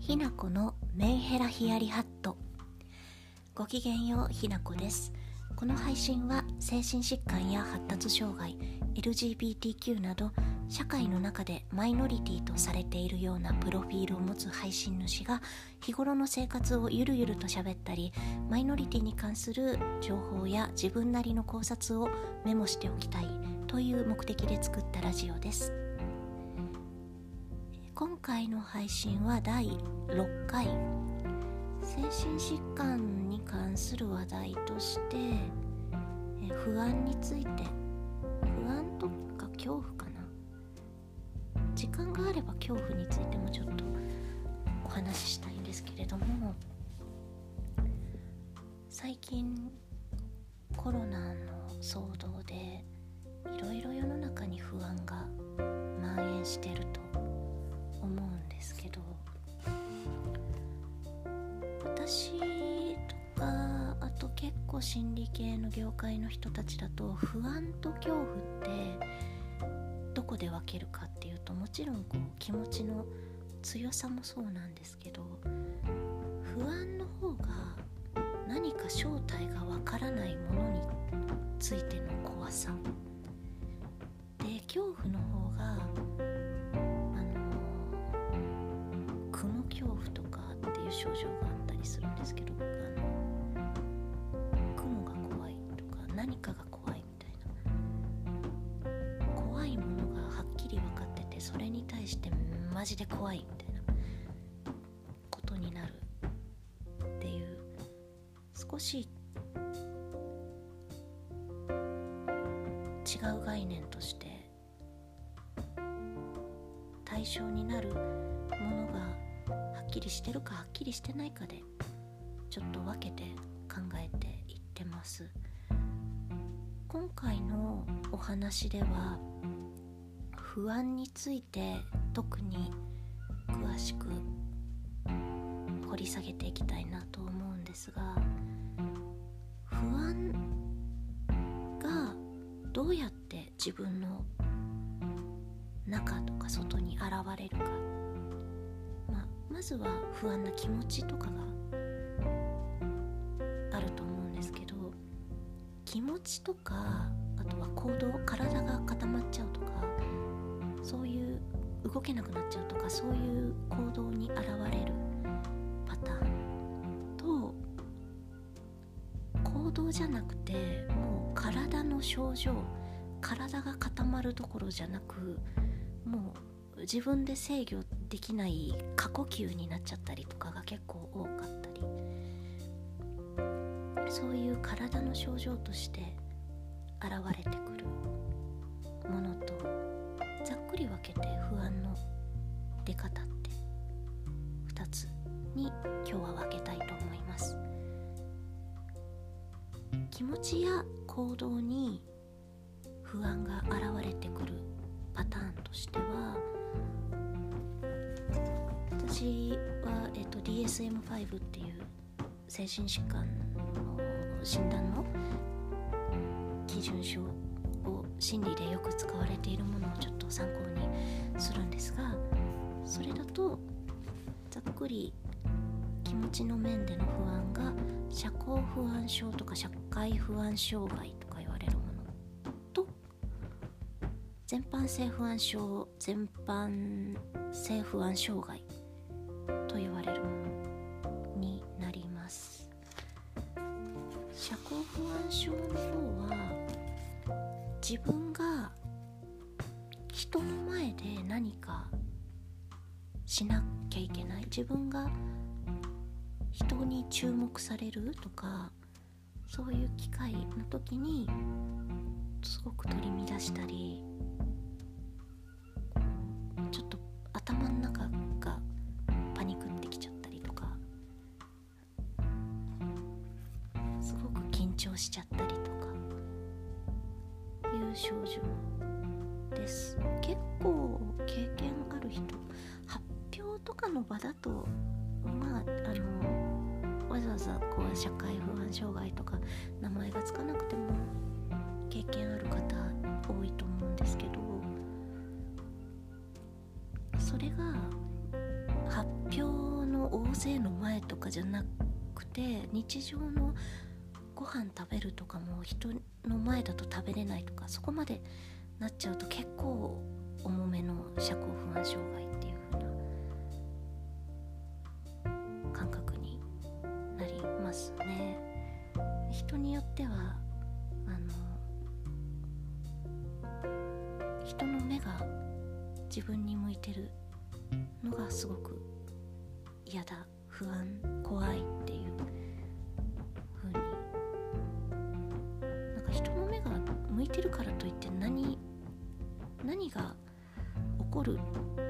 ひなこのメンヘラヒヤリハット。ごきげんようひなこです。この配信は精神疾患や発達障害 LGBTQ など社会の中でマイノリティとされているようなプロフィールを持つ配信主が日頃の生活をゆるゆると喋ったりマイノリティに関する情報や自分なりの考察をメモしておきたいという目的で作ったラジオです。今回の配信は第6回。精神疾患に関する話題として不安について不安とか恐怖かな。時間があれば恐怖についてもちょっとお話ししたいんですけれども最近コロナの騒動でいろいろ世の中に不安が蔓延してると私とかあと結構心理系の業界の人たちだと不安と恐怖ってどこで分けるかっていうともちろんこう気持ちの強さもそうなんですけど不安の方が何か正体がわからないものについての怖さ。で恐怖の方があの雲恐怖とかっていう症状がりするんですけどあの雲が怖いとか何かが怖いみたいな怖いものがはっきり分かっててそれに対してマジで怖いみたいなことになるっていう少し違う概念として対象になるものがはっきりしてるかはっきりしてないかでちょっと分けて考えていってます。今回のお話では不安について特に詳しく掘り下げていきたいなと思うんですが不安がどうやって自分の中とか外に現れるか、まあ、まずは不安な気持ちとかがちとかあとは行動体が固まっちゃうとかそういう動けなくなっちゃうとかそういう行動に現れるパターンと行動じゃなくてもう体の症状体が固まるどころじゃなくもう自分で制御できない過呼吸になっちゃったりとかが結構多かったりそういう体の症状として現れてくるものとざっくり分けて不安の出方って2つに今日は分けたいと思います。気持ちや行動に不安が現れてくるパターンとしては私は、えっと、DSM-5 っていう精神疾患の診断の？基準書を心理でよく使われているものをちょっと参考にするんですがそれだとざっくり気持ちの面での不安が社交不安症とか社会不安障害とか言われるものと全般性不安症全般性不安障害と言われるもの。症の方は自分が人の前で何かしなきゃいけない。自分が人に注目されるとかそういう機会の時にすごく取り乱したりちょっと頭の中症状です結構経験ある人発表とかの場だとまああのわざわざこう社会不安障害とか名前がつかなくても経験ある方多いと思うんですけどそれが発表のの大勢の前とかじゃなくて日常のご飯食べるとかも人の前だと食べれないとかそこまでなっちゃうと結構重めの社交不安障害っていう風な感覚になりますね。人によってはあの人の目が自分に向いてるのがすごく嫌だ不安怖いって何が起こる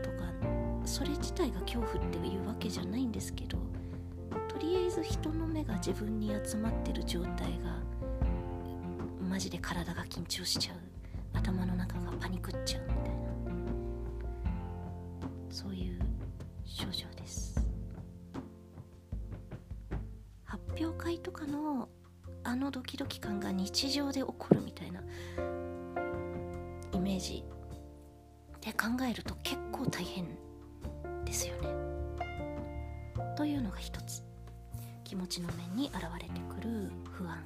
とかそれ自体が恐怖っていうわけじゃないんですけどとりあえず人の目が自分に集まってる状態がマジで体が緊張しちゃう。頭の中がパニクっちゃうみたいな。そういう症状です。発表会とかのあのドキドキ感が日常で起こる考えると結構大変ですよね。というのが一つ気持ちの面に現れてくる不安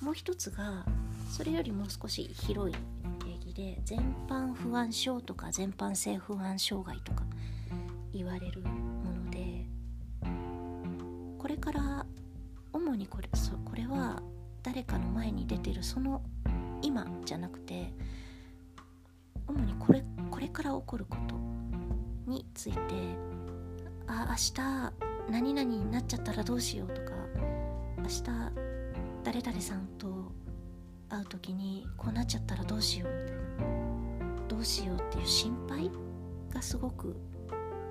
もう一つがそれよりもう少し広い定義で全般不安症とか全般性不安障害とか言われるものでこれから主にこれそこれは誰かの前に出てるその今じゃなくてれから起こることについてあ明日何々になっちゃったらどうしようとか明日誰々さんと会う時にこうなっちゃったらどうしようみたいな。どうしようっていう心配がすごく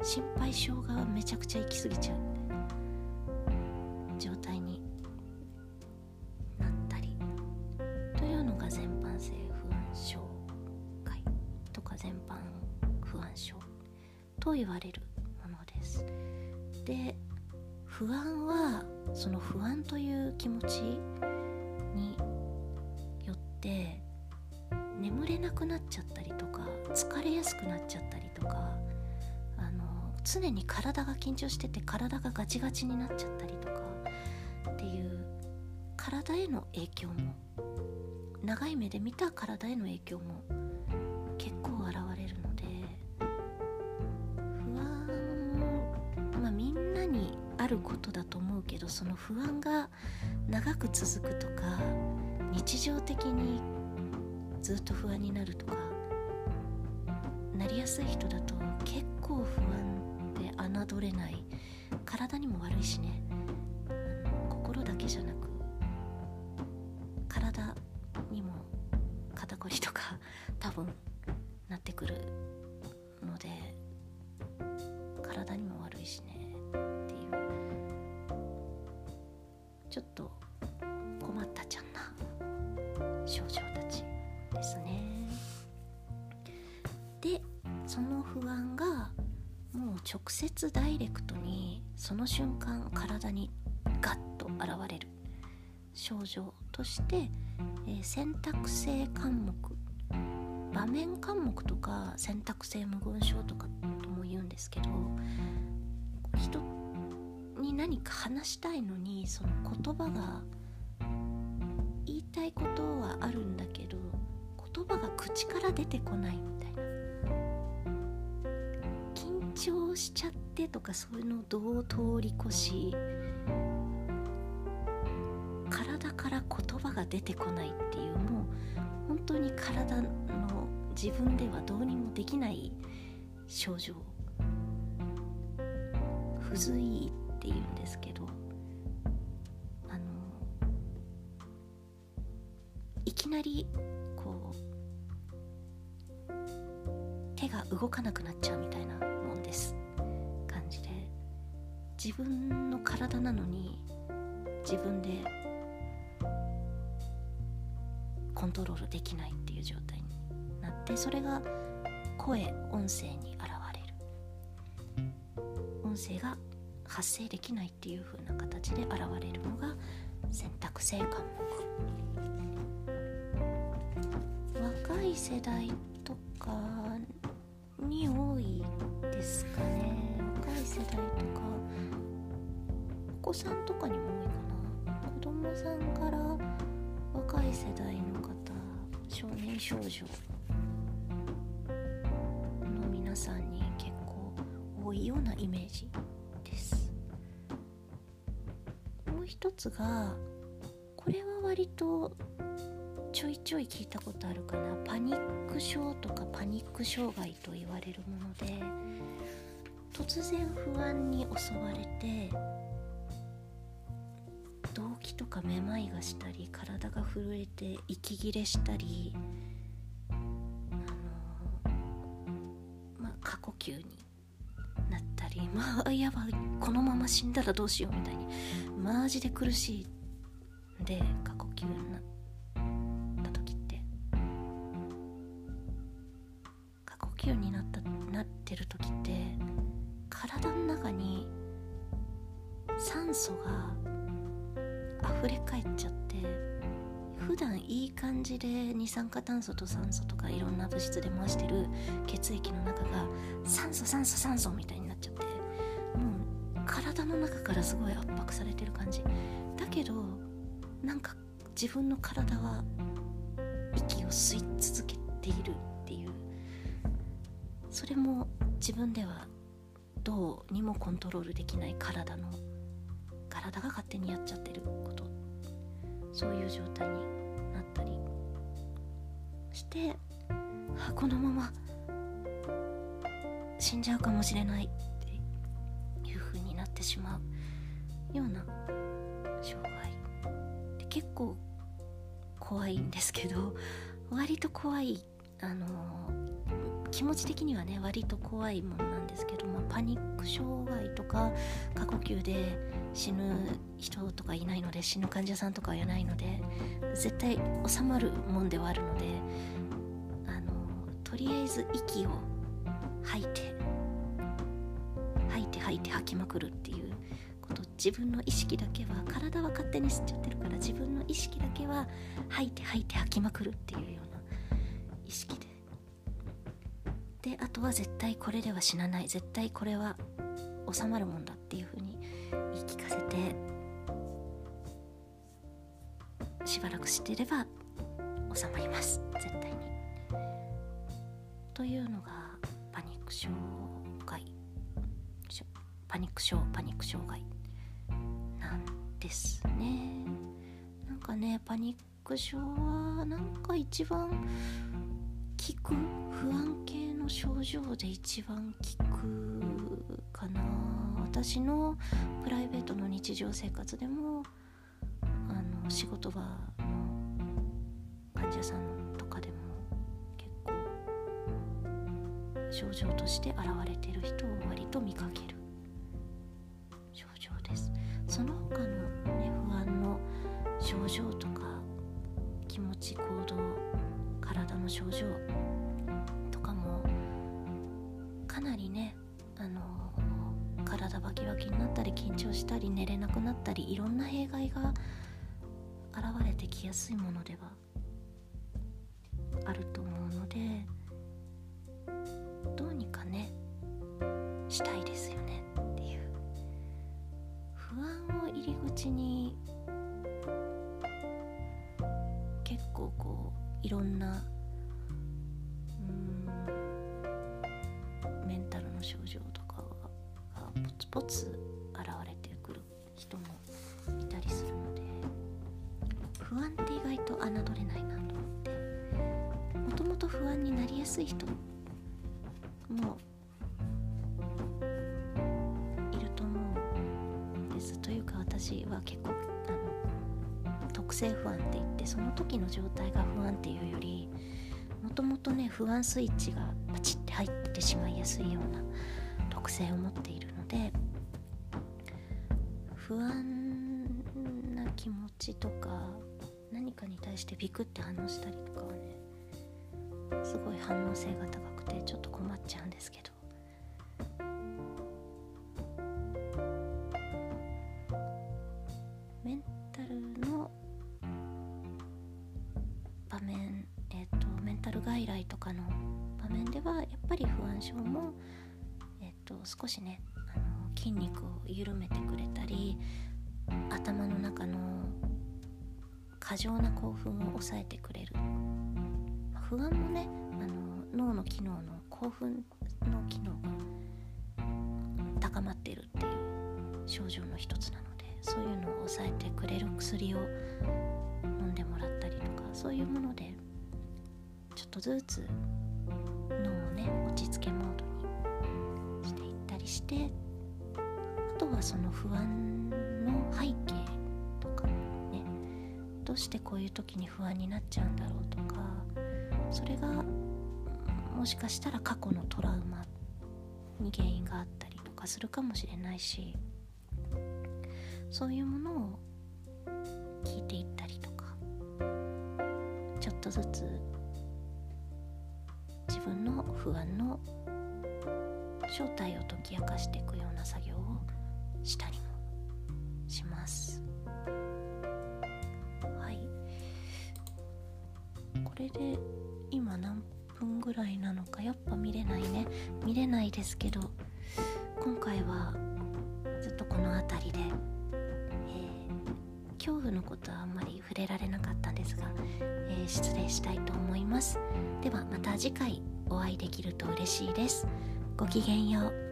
心配性がめちゃくちゃ行き過ぎちゃう。ものです。で不安はその不安という気持ちによって眠れなくなっちゃったりとか疲れやすくなっちゃったりとかあの常に体が緊張してて体がガチガチになっちゃったりとかっていう体への影響も長い目で見た体への影響も結構現れる。にあることだと思うけどその不安が長く続くとか日常的にずっと不安になるとかなりやすい人だと結構不安で侮れない。体にも悪いしね。心だけじゃなく体にも肩こりとか多分ちょっと困ったちゃんな症状たちですね。でその不安がもう直接ダイレクトにその瞬間体にガッと現れる症状として、えー選択性関目場面関目とか選択性無言症とかとも言うんですけどに何か話したいのにその言葉が言いたいことはあるんだけど言葉が口から出てこないみたいな。緊張しちゃってとかそういうのをどう通り越し体から言葉が出てこないっていうもう本当に体の自分ではどうにもできない症状。不随っていうんですけどあのいきなりこう手が動かなくなっちゃうみたいなもんです。感じで。自分の体なのに自分でコントロールできないっていう状態になってそれが声音声に現れる。音声が発生できないっていう風な形で現れるのが選択性科目若い世代とかに多いですかね。若い世代とかお子さんとかにも多いかな。子供さんから若い世代の方少年少女の皆さんに結構多いようなイメージ。一つがこれは割とちょいちょい聞いたことあるかな。パニック症とかパニック障害と言われるもので突然不安に襲われて動悸とかめまいがしたり体が震えて息切れしたりあのま過呼吸にまあやばいこのまま死んだらどうしようみたいに。マジで苦しい。で過呼吸になった時って。過呼吸になったなってる時って体の中に酸素が溢れ返っちゃって普段いい感じで二酸化炭素と酸素とかいろんな物質で回してる血液の中が酸素酸素酸素みたいに体の中からすごい圧迫されてる感じ。だけどなんか自分の体は息を吸い続けているっていう。それも自分ではどうにもコントロールできない体の体が勝手にやっちゃってること。そういう状態になったりしてあこのまま死んじゃうかもしれない。しまうような障害。で結構怖いんですけど 割と怖いあの気持ち的にはね割と怖いものなんですけど、まあ、パニック障害とか過呼吸で死ぬ人とかいないので死ぬ患者さんとかはいないので絶対収まるもんではあるのであのとりあえず息を吐いて吐いて吐いて吐きまくるっていう自分の意識だけは体は勝手に吸っちゃってるから自分の意識だけは吐いて吐いて吐きまくるっていうような意識でであとは絶対これでは死なない。絶対これは収まるもんだっていうふうに言い聞かせてしばらくしてれば収まります。絶対に。というのがパニック障害パニック症パニック障害。ですね。なんかねパニック症はなんか一番効く不安系の症状で一番効くかな私のプライベートの日常生活でもあの仕事場の患者さんとかでも結構症状として現れてる人を割と見かける症状ですその他のね不安の症状とか気持ち行動体の症状とかもかなりねあの体バキバキになったり緊張したり寝れなくなったりいろんな弊害が現れてきやすいものではあるといろんなメンタルの症状とかがポツポツ現れてくる人もいたりするので不安って意外と侮れないなと思ってもともと不安になりやすい人もいると思うんです。というか私は結構あの特性不安って言ってその時の状態が不安っていうよりもともとね不安スイッチがパチッて入ってしまいやすいような特性を持っているので不安な気持ちとか何かに対してビクって反応したりとかはねすごい反応性が高くてちょっと困っちゃうんですけど。緩めてくれたり頭の中の過剰な興奮を抑えてくれる、ま不安もねあの脳の機能の興奮の機能が高まっているっていう症状の一つなのでそういうのを抑えてくれる薬を飲んでもらったりとかそういうものでちょっとずつ脳をね落ち着けモードにしていったりしてとはその不安の背景とかねどうしてこういう時に不安になっちゃうんだろうとかそれがもしかしたら過去のトラウマに原因があったりとかするかもしれないしそういうものを聞いていったりとかちょっとずつ自分の不安の正体を解き明かしていくような作業したりもします。はい。これで今何分ぐらいなのかやっぱ見れないね。見れないですけど今回はずっとこの辺りで、えー、恐怖のことはあんまり触れられなかったんですが、えー、失礼したいと思います。ではまた次回お会いできると嬉しいです。ごきげんよう。